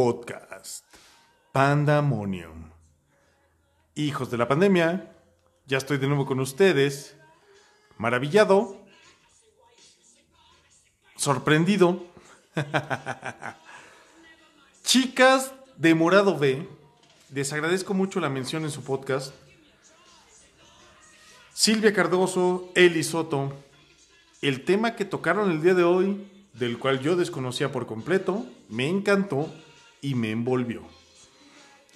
podcast. Pandemonium. Hijos de la pandemia, ya estoy de nuevo con ustedes. Maravillado. Sorprendido. Chicas de Morado B, les agradezco mucho la mención en su podcast. Silvia Cardoso, Eli Soto, el tema que tocaron el día de hoy, del cual yo desconocía por completo, me encantó y me envolvió.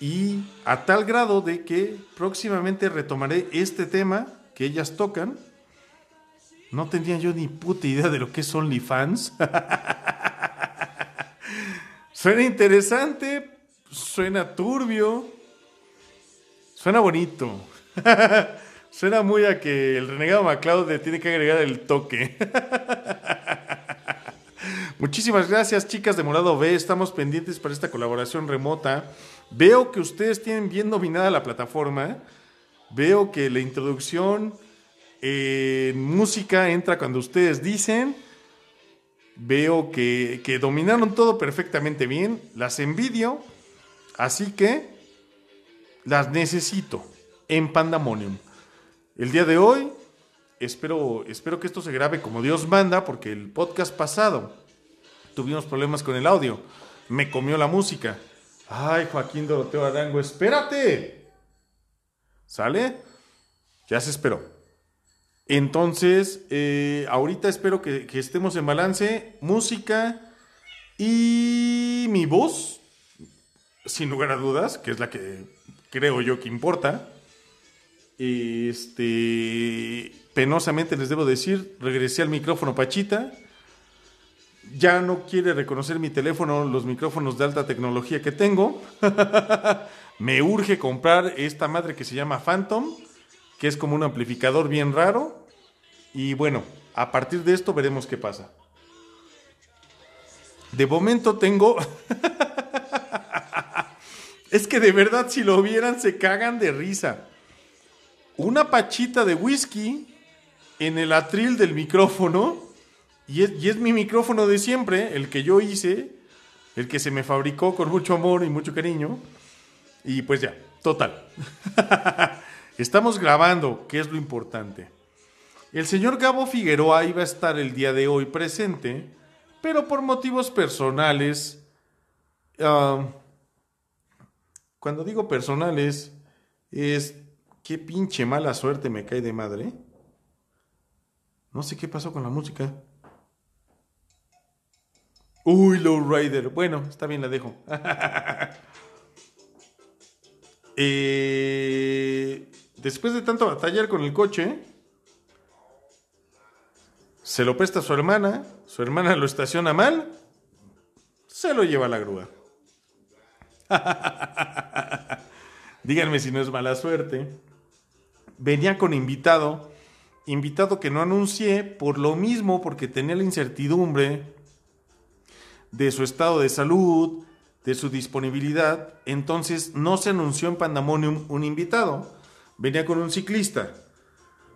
Y a tal grado de que próximamente retomaré este tema que ellas tocan. No tenía yo ni puta idea de lo que es OnlyFans. suena interesante, suena turbio, suena bonito. suena muy a que el renegado MacLeod le tiene que agregar el toque. Muchísimas gracias, chicas de Morado B. Estamos pendientes para esta colaboración remota. Veo que ustedes tienen bien dominada la plataforma. Veo que la introducción en música entra cuando ustedes dicen. Veo que, dominaron todo perfectamente bien. Las envidio. Así que las necesito en Pandemonium. El día de hoy espero, espero que esto se grabe como Dios manda, porque el podcast pasado tuvimos problemas con el audio. Me comió la música. Ay, Joaquín Doroteo Arango, espérate. ¿Sale? Ya se esperó. Entonces, eh, ahorita espero que, que estemos en balance. Música y mi voz, sin lugar a dudas, que es la que creo yo que importa. Este, penosamente les debo decir, regresé al micrófono Pachita ya no quiere reconocer mi teléfono, los micrófonos de alta tecnología que tengo. Me urge comprar esta madre que se llama Phantom, que es como un amplificador bien raro. Y bueno, a partir de esto veremos qué pasa. De momento tengo... es que de verdad si lo vieran se cagan de risa. Una pachita de whisky en el atril del micrófono y es, mi micrófono de siempre, el que yo hice, el que se me fabricó con mucho amor y mucho cariño. Y pues ya, total. Estamos grabando, que es lo importante. El señor Gabo Figueroa iba a estar el día de hoy presente, pero por motivos personales, ah, cuando digo personales, es qué pinche mala suerte me cae de madre. No sé qué pasó con la música. Uy, Lowrider. Bueno, está bien, la dejo. Eh, después de tanto batallar con el coche, se lo presta a su hermana, su hermana lo estaciona mal, se lo lleva a la grúa. Díganme si no es mala suerte. Venía con invitado, invitado que no anuncié por lo mismo, porque tenía la incertidumbre de su estado de salud, de su disponibilidad. Entonces no se anunció en Pandemonium un invitado. Venía con un ciclista.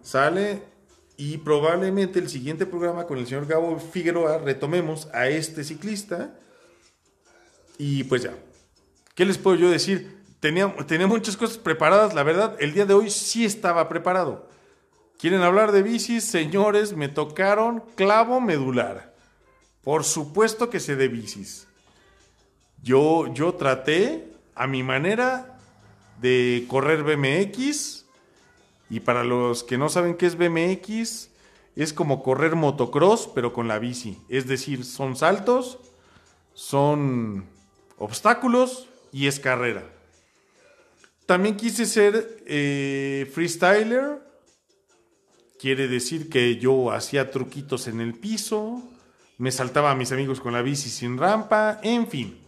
Sale y probablemente el siguiente programa con el señor Gabo Figueroa retomemos a este ciclista. Y pues ya. ¿Qué les puedo yo decir? Tenía, tenía muchas cosas preparadas. La verdad, el día de hoy sí estaba preparado. ¿Quieren hablar de bicis? Señores, me tocaron clavo medular. Por supuesto que sé de bicis. Yo, yo traté a mi manera de correr BMX. Y para los que no saben qué es BMX, es como correr motocross, pero con la bici. Es decir, son saltos, son obstáculos y es carrera. También quise ser eh, freestyler. Quiere decir que yo hacía truquitos en el piso, me saltaba a mis amigos con la bici sin rampa, en fin.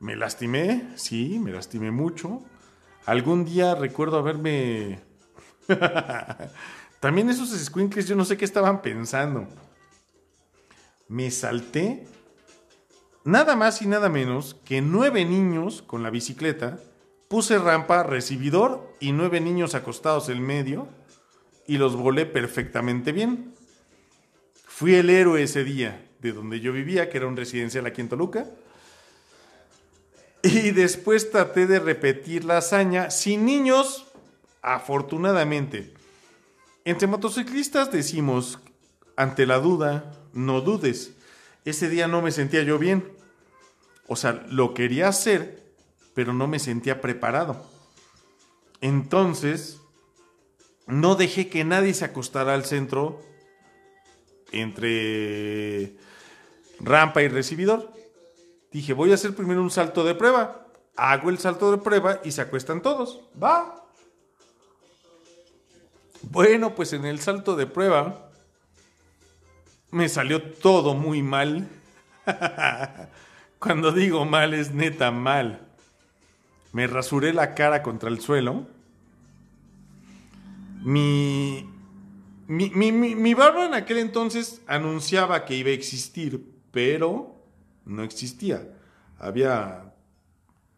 Me lastimé, sí, me lastimé mucho. Algún día recuerdo haberme... También esos squinkles yo no sé qué estaban pensando. Me salté nada más y nada menos que nueve niños con la bicicleta. Puse rampa, recibidor y nueve niños acostados en medio y los volé perfectamente bien. Fui el héroe ese día de donde yo vivía, que era un residencial aquí en Toluca. Y después traté de repetir la hazaña sin niños, afortunadamente. Entre motociclistas decimos, ante la duda, no dudes. Ese día no me sentía yo bien. O sea, lo quería hacer, pero no me sentía preparado. Entonces, no dejé que nadie se acostara al centro entre rampa y recibidor. Dije, voy a hacer primero un salto de prueba. Hago el salto de prueba y se acuestan todos. Va. Bueno, pues en el salto de prueba me salió todo muy mal. Cuando digo mal es neta mal. Me rasuré la cara contra el suelo. Mi, mi, mi, mi, barba en aquel entonces anunciaba que iba a existir, pero no existía. Había,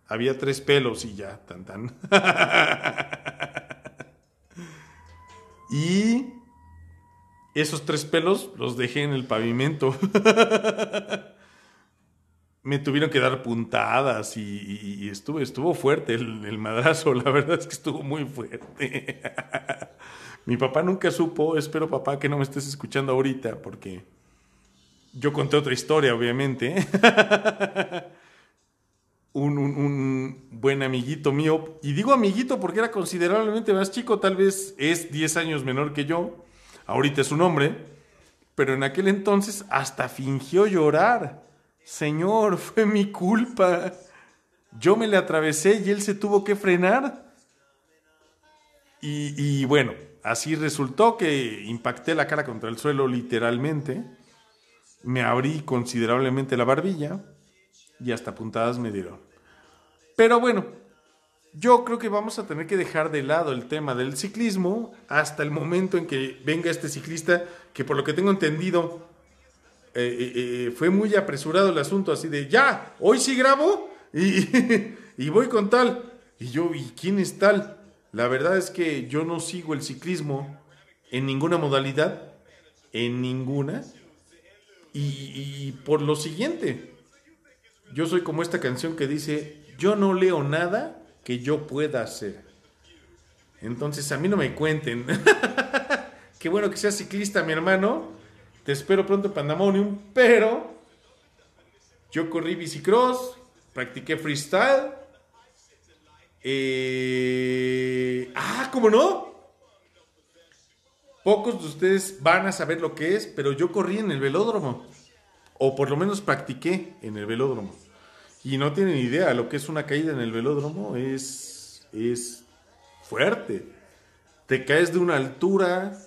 había tres pelos y ya, tan tan. y esos tres pelos los dejé en el pavimento. Me tuvieron que dar puntadas y, estuvo, estuvo fuerte el, madrazo. La verdad es que estuvo muy fuerte. Mi papá nunca supo, espero papá que no me estés escuchando ahorita, porque yo conté otra historia, obviamente. un, buen amiguito mío, y digo amiguito porque era considerablemente más chico, tal vez es 10 años menor que yo, ahorita es un hombre, pero en aquel entonces hasta fingió llorar. Señor, fue mi culpa. Yo me le atravesé y él se tuvo que frenar. Y bueno, así resultó que impacté la cara contra el suelo literalmente, me abrí considerablemente la barbilla y hasta puntadas me dieron. Pero bueno, yo creo que vamos a tener que dejar de lado el tema del ciclismo hasta el momento en que venga este ciclista que por lo que tengo entendido eh, eh, eh, fue muy apresurado el asunto así de ya, hoy sí grabo y, y voy con tal. Y yo, ¿y quién es tal? La verdad es que yo no sigo el ciclismo en ninguna modalidad, en ninguna. Y, por lo siguiente, yo soy como esta canción que dice, yo no leo nada que yo pueda hacer. Entonces a mí no me cuenten. Qué bueno que seas ciclista, mi hermano. Te espero pronto en Pandemonium, pero yo corrí bicicross, practiqué freestyle eh, ah, ¿cómo no? Pocos de ustedes van a saber lo que es, pero yo corrí en el velódromo. O por lo menos practiqué en el velódromo. Y no tienen idea, lo que es una caída en el velódromo es, es fuerte. Te caes de una altura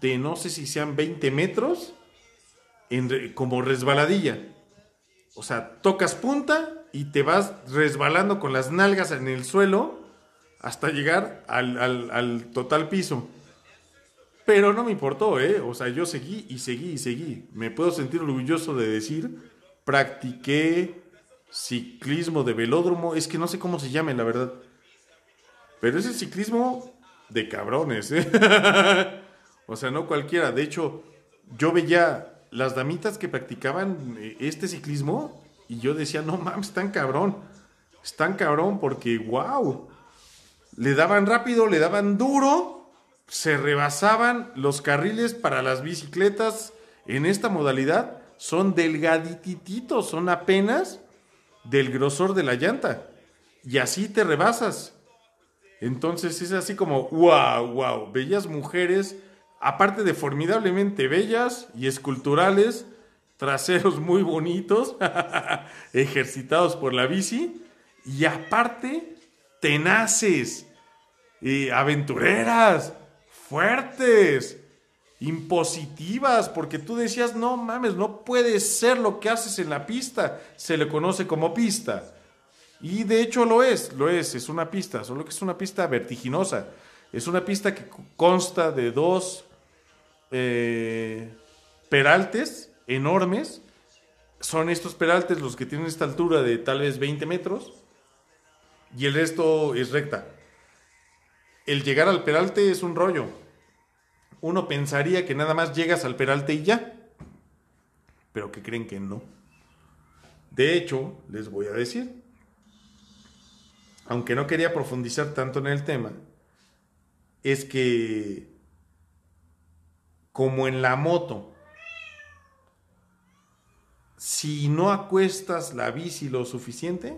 de no sé si sean 20 metros, en, como resbaladilla. O sea, tocas punta y te vas resbalando con las nalgas en el suelo hasta llegar al, total piso. Pero no me importó, ¿eh? O sea, yo seguí y seguí y seguí. Me puedo sentir orgulloso de decir, practiqué ciclismo de velódromo. Es que no sé cómo se llame, la verdad. Pero es el ciclismo de cabrones, ¿eh? o sea, no cualquiera. De hecho, yo veía las damitas que practicaban eh, este ciclismo y yo decía, no mames, están cabrón. Están cabrón porque, wow. Le daban rápido, le daban duro, se rebasaban los carriles para las bicicletas en esta modalidad. Son delgadititos, son apenas del grosor de la llanta. Y así te rebasas. Entonces es así como, wow, wow. Bellas mujeres, aparte de formidablemente bellas y esculturales, traseros muy bonitos, ejercitados por la bici, y aparte, tenaces, y aventureras, fuertes, impositivas, porque tú decías, no mames, no puede ser lo que haces en la pista, se le conoce como pista. Y de hecho lo es, lo es, es una pista, solo que es una pista vertiginosa. Es una pista que consta de dos eh, peraltes enormes. Son estos peraltes los que tienen esta altura de tal vez 20 metros y el resto es recta. El llegar al peralte es un rollo. Uno pensaría que nada más llegas al peralte y ya, pero que creen que no. De hecho, les voy a decir, aunque no quería profundizar tanto en el tema, es que como en la moto, si no acuestas la bici lo suficiente,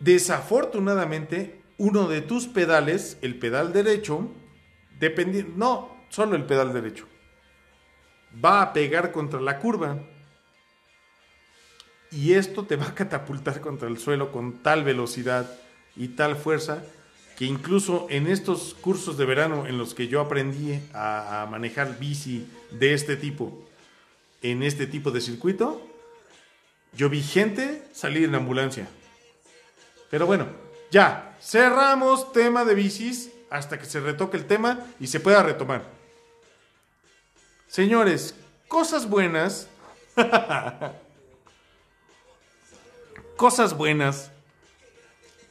desafortunadamente uno de tus pedales, el pedal derecho, dependiendo, no, solo el pedal derecho, va a pegar contra la curva. Y esto te va a catapultar contra el suelo con tal velocidad y tal fuerza que incluso en estos cursos de verano en los que yo aprendí a, manejar bici de este tipo, en este tipo de circuito, yo vi gente salir en ambulancia. Pero bueno, ya, cerramos tema de bicis hasta que se retoque el tema y se pueda retomar. Señores, cosas buenas. cosas buenas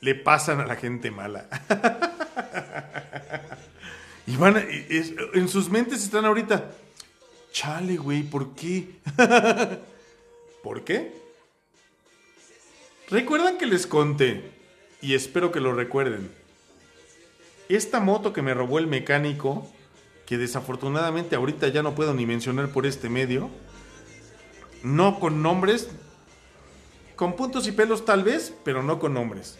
le pasan a la gente mala. y van, en sus mentes están ahorita, chale, güey, ¿por qué? ¿Por qué? ¿Recuerdan que les conté? Y espero que lo recuerden. Esta moto que me robó el mecánico, que desafortunadamente ahorita ya no puedo ni mencionar por este medio, no con nombres, con puntos y pelos tal vez, pero no con nombres.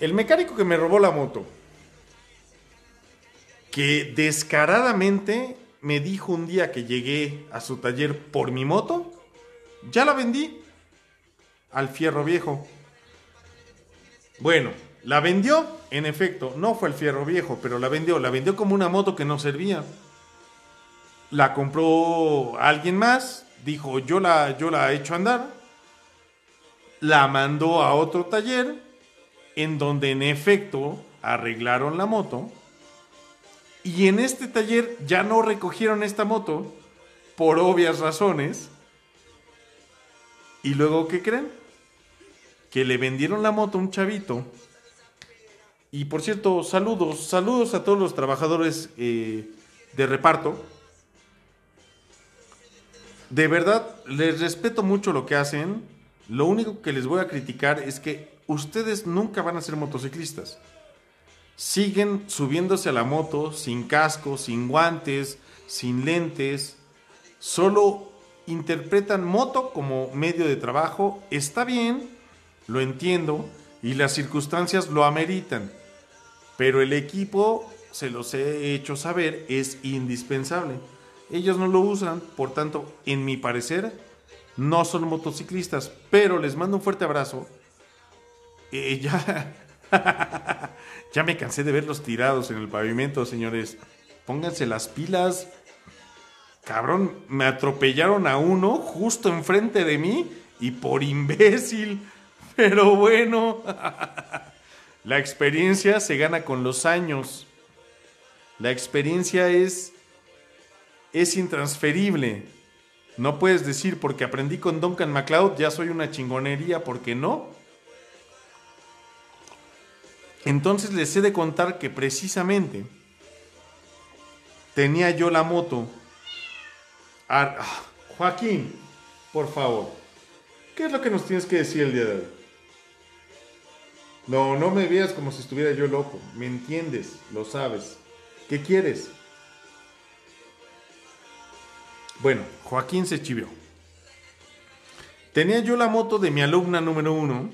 El mecánico que me robó la moto, que descaradamente me dijo un día que llegué a su taller por mi moto, ya la vendí al fierro viejo. Bueno, la vendió, en efecto, no fue el fierro viejo, pero la vendió, la vendió como una moto que no servía. La compró alguien más, dijo, yo la, yo la he hecho andar, la mandó a otro taller en donde en efecto arreglaron la moto y en este taller ya no recogieron esta moto por obvias razones. Y luego, ¿qué creen? Que le vendieron la moto a un chavito. Y por cierto, saludos, saludos a todos los trabajadores eh, de reparto. De verdad, les respeto mucho lo que hacen. Lo único que les voy a criticar es que ustedes nunca van a ser motociclistas. Siguen subiéndose a la moto sin casco, sin guantes, sin lentes. Solo interpretan moto como medio de trabajo. Está bien, lo entiendo, y las circunstancias lo ameritan. Pero el equipo, se los he hecho saber, es indispensable. Ellos no lo usan, por tanto, en mi parecer, no son motociclistas. Pero les mando un fuerte abrazo eh, ya, ya me cansé de verlos tirados en el pavimento, señores. Pónganse las pilas. Cabrón, me atropellaron a uno justo enfrente de mí y por imbécil. Pero bueno, la experiencia se gana con los años. La experiencia es es intransferible. No puedes decir porque aprendí con Duncan MacLeod ya soy una chingonería porque no. Entonces les he de contar que precisamente tenía yo la moto. Ah, Joaquín, por favor, ¿qué es lo que nos tienes que decir el día de hoy? No, no me veas como si estuviera yo loco. Me entiendes, lo sabes. ¿Qué quieres? Bueno, Joaquín se chivió. Tenía yo la moto de mi alumna número uno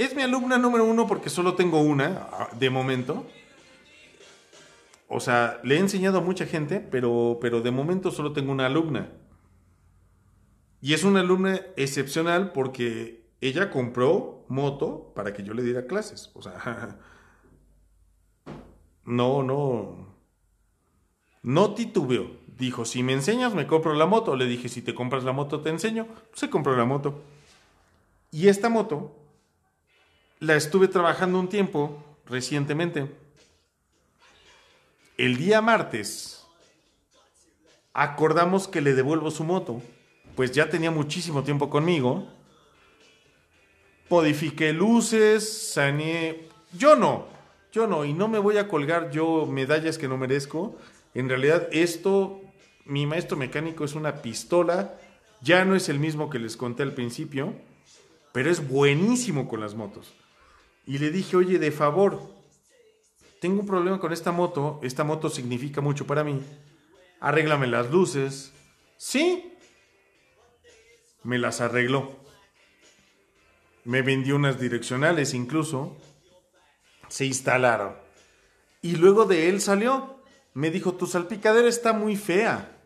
es mi alumna número uno porque solo tengo una, ah, de momento. O sea, le he enseñado a mucha gente, pero, pero de momento solo tengo una alumna. Y es una alumna excepcional porque ella compró moto para que yo le diera clases. O sea, no, no. No titubeó. Dijo, si me enseñas, me compro la moto. Le dije, si te compras la moto, te enseño. Se compró la moto. Y esta moto la estuve trabajando un tiempo recientemente. El día martes acordamos que le devuelvo su moto, pues ya tenía muchísimo tiempo conmigo. Modifiqué luces, saneé. Yo no, yo no, y no me voy a colgar yo medallas que no merezco. En realidad, esto, mi maestro mecánico es una pistola, ya no es el mismo que les conté al principio pero es buenísimo con las motos. Y le dije, oye, de favor, tengo un problema con esta moto, esta moto significa mucho para mí, arréglame las luces. Sí, me las arregló. Me vendió unas direccionales incluso. Se instalaron. Y luego de él salió. Me dijo, tu salpicadera está muy fea.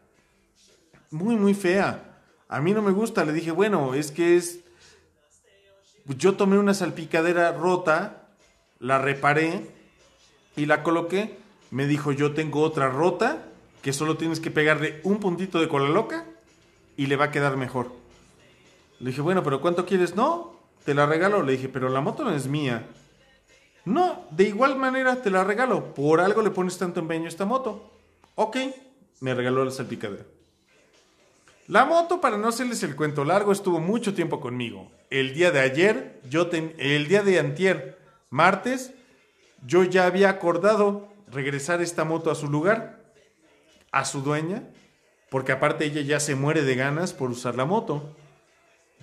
Muy, muy fea. A mí no me gusta. Le dije, bueno, es que es... Yo tomé una salpicadera rota, la reparé y la coloqué. Me dijo, yo tengo otra rota que solo tienes que pegarle un puntito de cola loca y le va a quedar mejor. Le dije, bueno, pero ¿cuánto quieres? No, te la regalo. Le dije, pero la moto no es mía. No, de igual manera te la regalo. Por algo le pones tanto empeño a esta moto. Ok, me regaló la salpicadera. La moto, para no hacerles el cuento largo, estuvo mucho tiempo conmigo. El día de ayer, yo el día de antier, martes, yo ya había acordado regresar esta moto a su lugar, a su dueña, porque aparte ella ya se muere de ganas por usar la moto.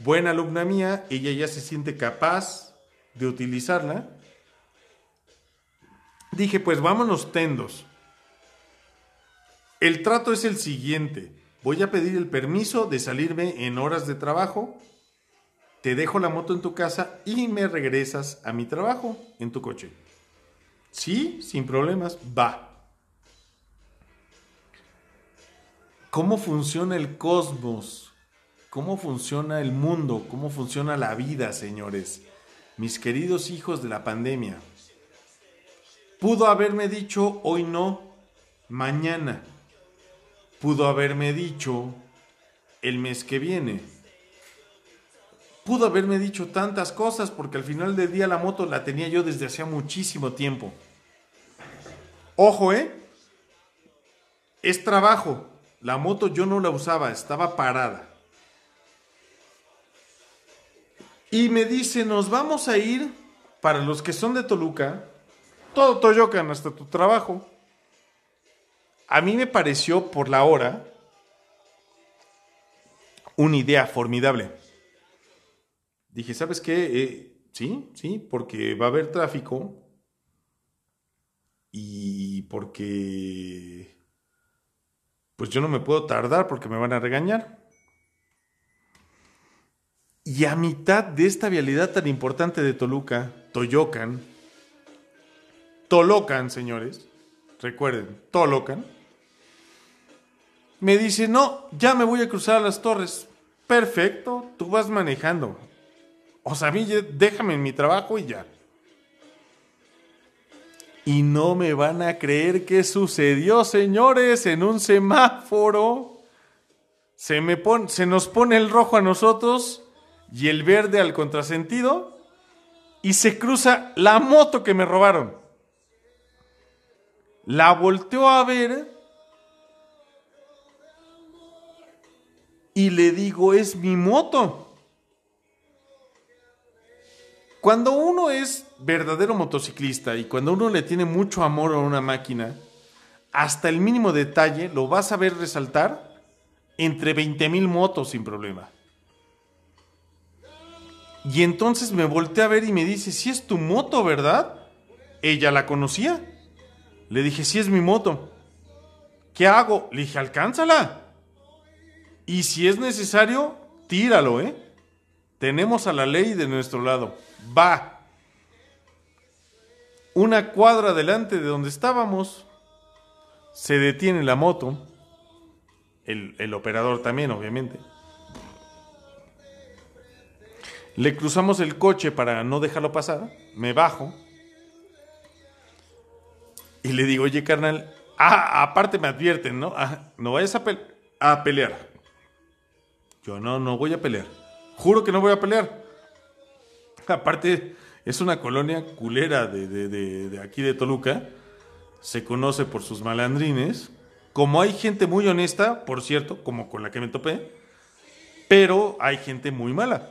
Buena alumna mía, ella ya se siente capaz de utilizarla Dije, pues vámonos tendos. El trato es el siguiente. Voy a pedir el permiso de salirme en horas de trabajo. Te dejo la moto en tu casa y me regresas a mi trabajo en tu coche. Sí, sin problemas, va. ¿Cómo funciona el cosmos? ¿Cómo funciona el mundo? ¿Cómo funciona la vida, señores? Mis queridos hijos de la pandemia. Pudo haberme dicho hoy no, mañana. Pudo haberme dicho el mes que viene. Pudo haberme dicho tantas cosas porque al final del día la moto la tenía yo desde hacía muchísimo tiempo. Ojo, ¿eh? Es trabajo. La moto yo no la usaba, estaba parada. Y me dice, nos vamos a ir, para los que son de Toluca, todo Toyocan hasta tu trabajo. A mí me pareció por la hora una idea formidable. Dije, ¿sabes qué? Eh, sí, sí, porque va a haber tráfico y porque pues yo no me puedo tardar porque me van a regañar. Y a mitad de esta vialidad tan importante de Toluca, Toyocan, Tolocan, señores, recuerden, Tolocan, me dice, no, ya me voy a cruzar a las torres. Perfecto, tú vas manejando. O sea, mí déjame en mi trabajo y ya. Y no me van a creer qué sucedió, señores, en un semáforo. Se, me se nos pone el rojo a nosotros y el verde al contrasentido. Y se cruza la moto que me robaron. La volteó a ver y le digo, es mi moto. Cuando uno es verdadero motociclista y cuando uno le tiene mucho amor a una máquina, hasta el mínimo detalle lo vas a ver resaltar entre 20 mil motos sin problema. Y entonces me volteé a ver y me dice, si es tu moto, ¿verdad? Ella la conocía. Le dije, sí es mi moto. ¿Qué hago? Le dije, alcánzala. Y si es necesario, tíralo, ¿eh? Tenemos a la ley de nuestro lado. Va. Una cuadra delante de donde estábamos, se detiene la moto. El, el operador también, obviamente. Le cruzamos el coche para no dejarlo pasar. Me bajo y le digo, oye, carnal, ah, aparte me advierten, ¿no? Ah, no vayas a, a pelear. Yo no, no voy a pelear. Juro que no voy a pelear. Aparte, es una colonia culera de, de, aquí de Toluca. Se conoce por sus malandrines. Como hay gente muy honesta, por cierto, como con la que me topé, pero hay gente muy mala.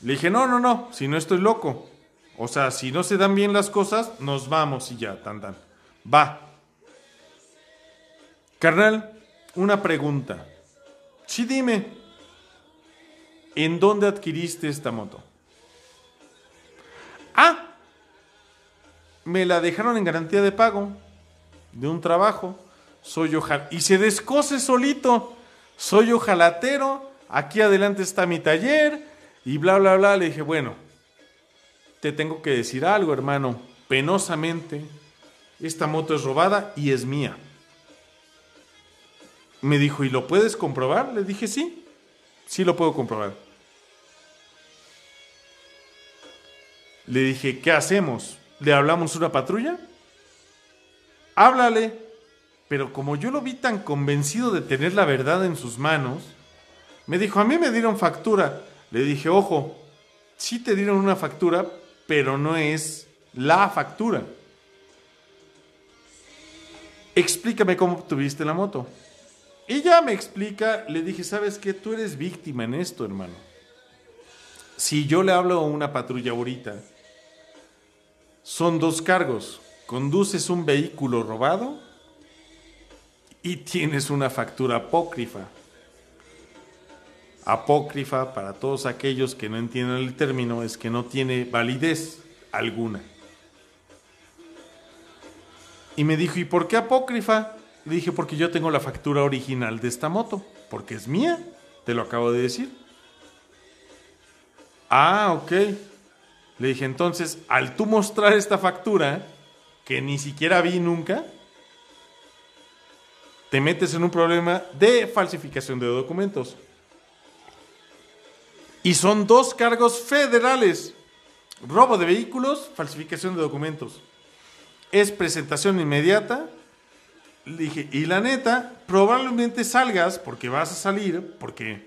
Le dije, no, no, no, si no estoy loco. O sea, si no se dan bien las cosas, nos vamos y ya, tan tan. Va. Carnal, una pregunta. Sí, dime. ¿En dónde adquiriste esta moto? Ah, me la dejaron en garantía de pago de un trabajo. Soy ojal y se descose solito. Soy ojalatero. Aquí adelante está mi taller y bla bla bla. Le dije, bueno, te tengo que decir algo, hermano. Penosamente, esta moto es robada y es mía. Me dijo, ¿y lo puedes comprobar? Le dije, sí, sí lo puedo comprobar. Le dije, ¿qué hacemos? ¿Le hablamos una patrulla? Háblale. Pero como yo lo vi tan convencido de tener la verdad en sus manos, me dijo, a mí me dieron factura. Le dije, ojo, sí te dieron una factura, pero no es la factura. Explícame cómo tuviste la moto. Ya me explica, le dije, ¿sabes qué? Tú eres víctima en esto, hermano. Si yo le hablo a una patrulla ahorita, son dos cargos. Conduces un vehículo robado y tienes una factura apócrifa. Apócrifa, para todos aquellos que no entienden el término, es que no tiene validez alguna. Y me dijo, ¿y por qué apócrifa? Le dije, porque yo tengo la factura original de esta moto, porque es mía, te lo acabo de decir. Ah, ok. Le dije, entonces, al tú mostrar esta factura, que ni siquiera vi nunca, te metes en un problema de falsificación de documentos. Y son dos cargos federales. Robo de vehículos, falsificación de documentos. Es presentación inmediata le dije, y la neta, probablemente salgas porque vas a salir, porque,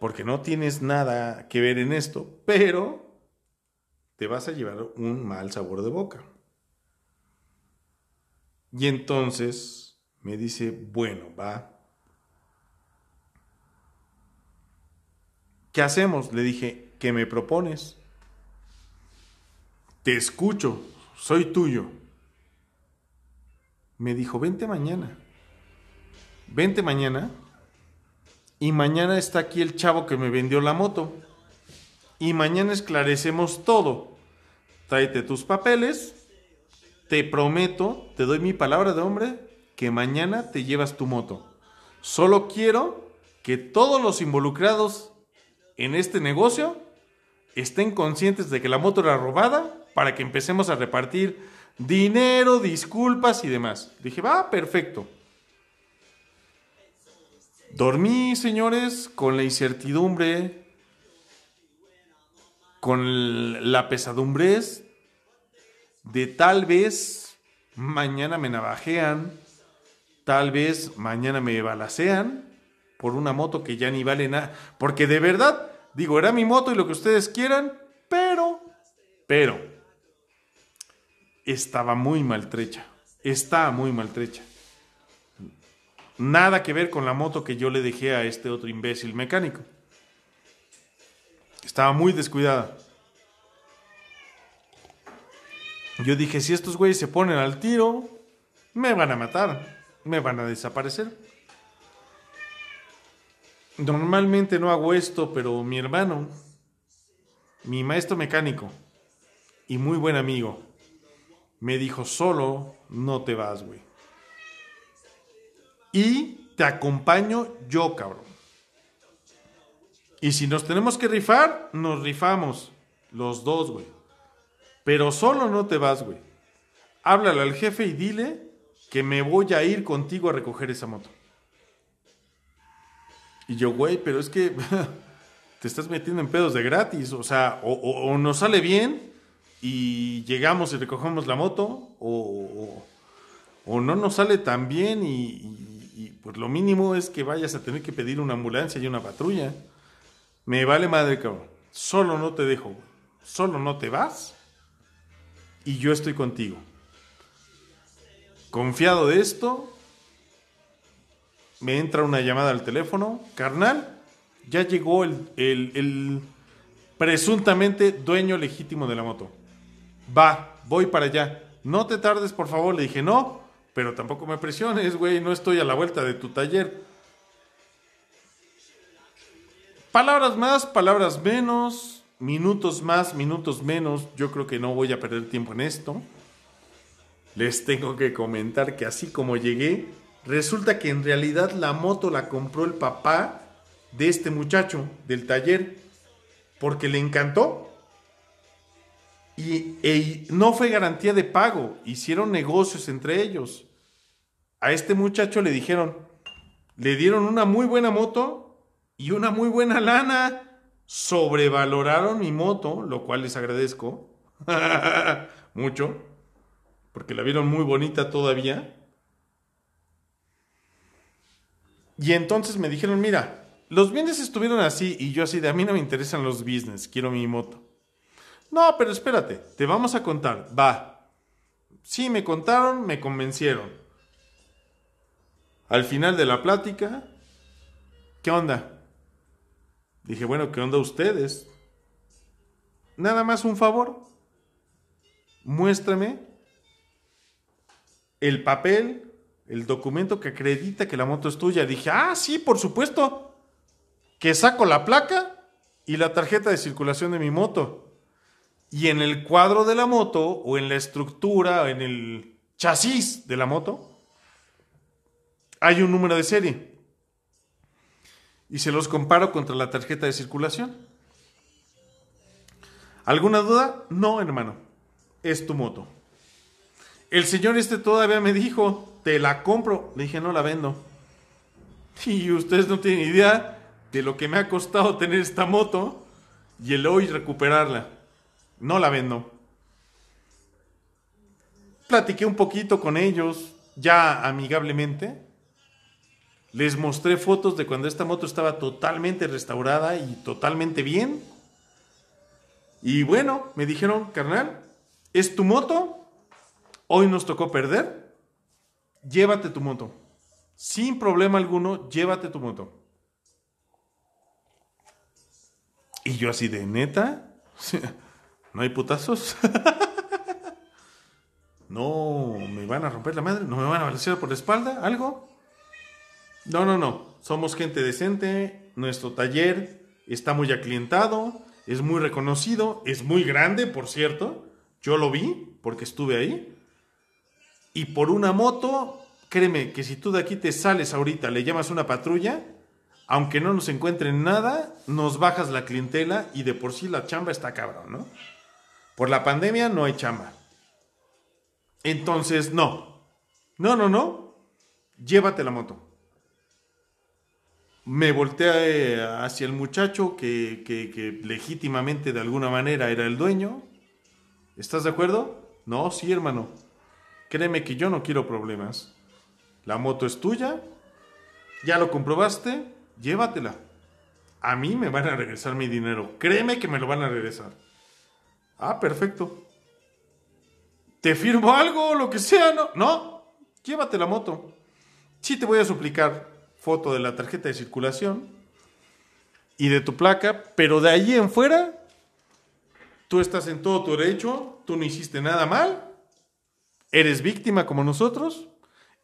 porque no tienes nada que ver en esto, pero te vas a llevar un mal sabor de boca. Y entonces me dice, bueno, va. ¿Qué hacemos? Le dije, ¿qué me propones? Te escucho, soy tuyo me dijo, vente mañana. Vente mañana. Y mañana está aquí el chavo que me vendió la moto. Y mañana esclarecemos todo. Tráete tus papeles. Te prometo, te doy mi palabra de hombre, que mañana te llevas tu moto. Solo quiero que todos los involucrados en este negocio estén conscientes de que la moto era robada para que empecemos a repartir dinero, disculpas y demás. Dije, va, perfecto. Dormí, señores, con la incertidumbre, con la pesadumbre de tal vez mañana me navajean, tal vez mañana me balacean por una moto que ya ni vale nada. Porque de verdad, digo, era mi moto y lo que ustedes quieran, pero, pero, estaba muy maltrecha. Está muy maltrecha. Nada que ver con la moto que yo le dejé a este otro imbécil mecánico. Estaba muy descuidada. Yo dije, si estos güeyes se ponen al tiro, me van a matar, me van a desaparecer. Normalmente no hago esto, pero mi hermano, mi maestro mecánico y muy buen amigo, me dijo, solo no te vas, güey. Y te acompaño yo, cabrón. Y si nos tenemos que rifar, nos rifamos. Los dos, güey. Pero solo no te vas, güey. Háblale al jefe y dile que me voy a ir contigo a recoger esa moto. Y yo, güey, pero es que te estás metiendo en pedos de gratis. O sea, o, o nos sale bien y llegamos y recogemos la moto o, no nos sale tan bien y, pues lo mínimo es que vayas a tener que pedir una ambulancia y una patrulla. Me vale madre, cabrón. Solo no te dejo, Solo no te vas y yo estoy contigo. Confiado de esto, me entra una llamada al teléfono. Carnal, ya llegó el, el presuntamente dueño legítimo de la moto va, voy para allá. No te tardes, por favor. Le dije, no, pero tampoco me presiones, güey, no estoy a la vuelta de tu taller. Palabras más, palabras menos, minutos más, minutos menos. Yo creo que no voy a perder tiempo en esto. Les tengo que comentar que así como llegué, resulta que en realidad la moto la compró el papá de este muchacho del taller porque le encantó. Y, y, no fue garantía de pago, hicieron negocios entre ellos. A este muchacho le dijeron, le dieron una muy buena moto y una muy buena lana. Sobrevaloraron mi moto, lo cual les agradezco mucho, porque la vieron muy bonita todavía. Y entonces me dijeron, mira, los bienes estuvieron así y yo así de a mí no me interesan los business, quiero mi moto. No, pero espérate, te vamos a contar. Va. Sí, me contaron, me convencieron. Al final de la plática, ¿qué onda? Dije, bueno, ¿qué onda ustedes? Nada más un favor. Muéstrame el papel, el documento que acredita que la moto es tuya. Dije, ah, sí, por supuesto. Que saco la placa y la tarjeta de circulación de mi moto. Y en el cuadro de la moto, o en la estructura, o en el chasis de la moto, hay un número de serie. Y se los comparo contra la tarjeta de circulación. ¿Alguna duda? No, hermano. Es tu moto. El señor este todavía me dijo, te la compro. Le dije, no la vendo. Y ustedes no tienen idea de lo que me ha costado tener esta moto y el hoy recuperarla. No la vendo. Platiqué un poquito con ellos, ya amigablemente. Les mostré fotos de cuando esta moto estaba totalmente restaurada y totalmente bien. Y bueno, me dijeron, carnal, es tu moto. Hoy nos tocó perder. Llévate tu moto. Sin problema alguno, llévate tu moto. Y yo así de neta. ¿No hay putazos? ¿No me van a romper la madre? ¿No me van a balasear por la espalda? ¿Algo? No, no, no. Somos gente decente. Nuestro taller está muy aclientado. Es muy reconocido. Es muy grande, por cierto. Yo lo vi porque estuve ahí. Y por una moto, créeme que si tú de aquí te sales ahorita, le llamas una patrulla, aunque no nos encuentren nada, nos bajas la clientela y de por sí la chamba está cabrón, ¿no? Por la pandemia no hay chamba. Entonces, no. No, no, no. Llévate la moto. Me volteé hacia el muchacho que, que, legítimamente de alguna manera era el dueño. ¿Estás de acuerdo? No, sí, hermano. Créeme que yo no quiero problemas. La moto es tuya. Ya lo comprobaste. Llévatela. A mí me van a regresar mi dinero. Créeme que me lo van a regresar. Ah, perfecto. ¿Te firmo algo, lo que sea? No, no. Llévate la moto. Sí te voy a suplicar foto de la tarjeta de circulación y de tu placa, pero de ahí en fuera, tú estás en todo tu derecho, tú no hiciste nada mal, eres víctima como nosotros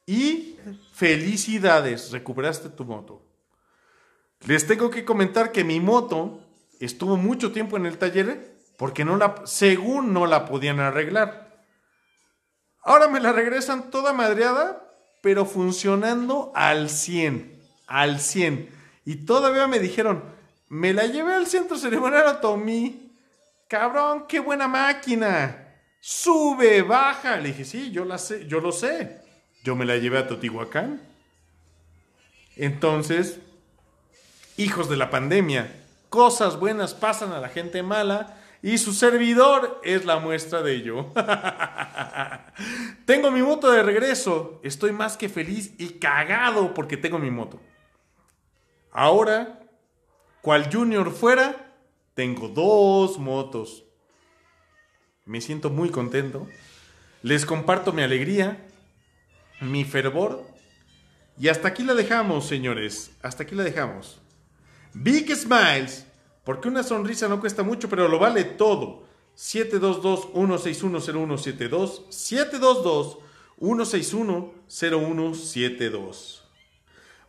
y felicidades, recuperaste tu moto. Les tengo que comentar que mi moto estuvo mucho tiempo en el taller porque no la, según no la podían arreglar. Ahora me la regresan toda madreada, pero funcionando al 100, al 100. Y todavía me dijeron, me la llevé al centro ceremonial a Tommy. Cabrón, qué buena máquina. Sube, baja. Le dije, sí, yo la sé, yo lo sé. Yo me la llevé a Totihuacán. Entonces, hijos de la pandemia, cosas buenas pasan a la gente mala y su servidor es la muestra de ello. tengo mi moto de regreso. Estoy más que feliz y cagado porque tengo mi moto. Ahora, cual junior fuera, tengo dos motos. Me siento muy contento. Les comparto mi alegría, mi fervor. Y hasta aquí la dejamos, señores. Hasta aquí la dejamos. Big Smiles porque una sonrisa no cuesta mucho, pero lo vale todo. 722-1610172. 722-1610172.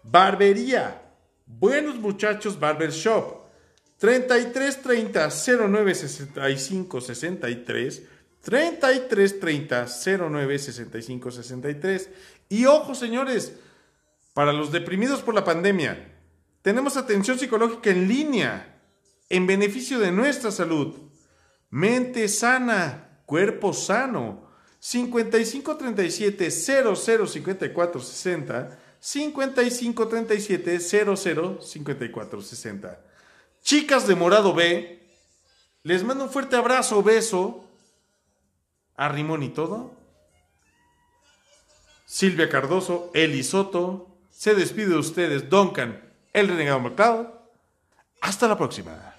Barbería. Buenos muchachos Barber Shop. 33 30 09 65 63 33 30 09 65 63 y ojo señores para los deprimidos por la pandemia tenemos atención psicológica en línea en beneficio de nuestra salud mente sana cuerpo sano 55 37 00 54 60 55 37 00 54 60 Chicas de Morado B, les mando un fuerte abrazo, beso. A Rimón y todo. Silvia Cardoso, Eli Soto. Se despide de ustedes, Duncan, el renegado McCloud. Hasta la próxima.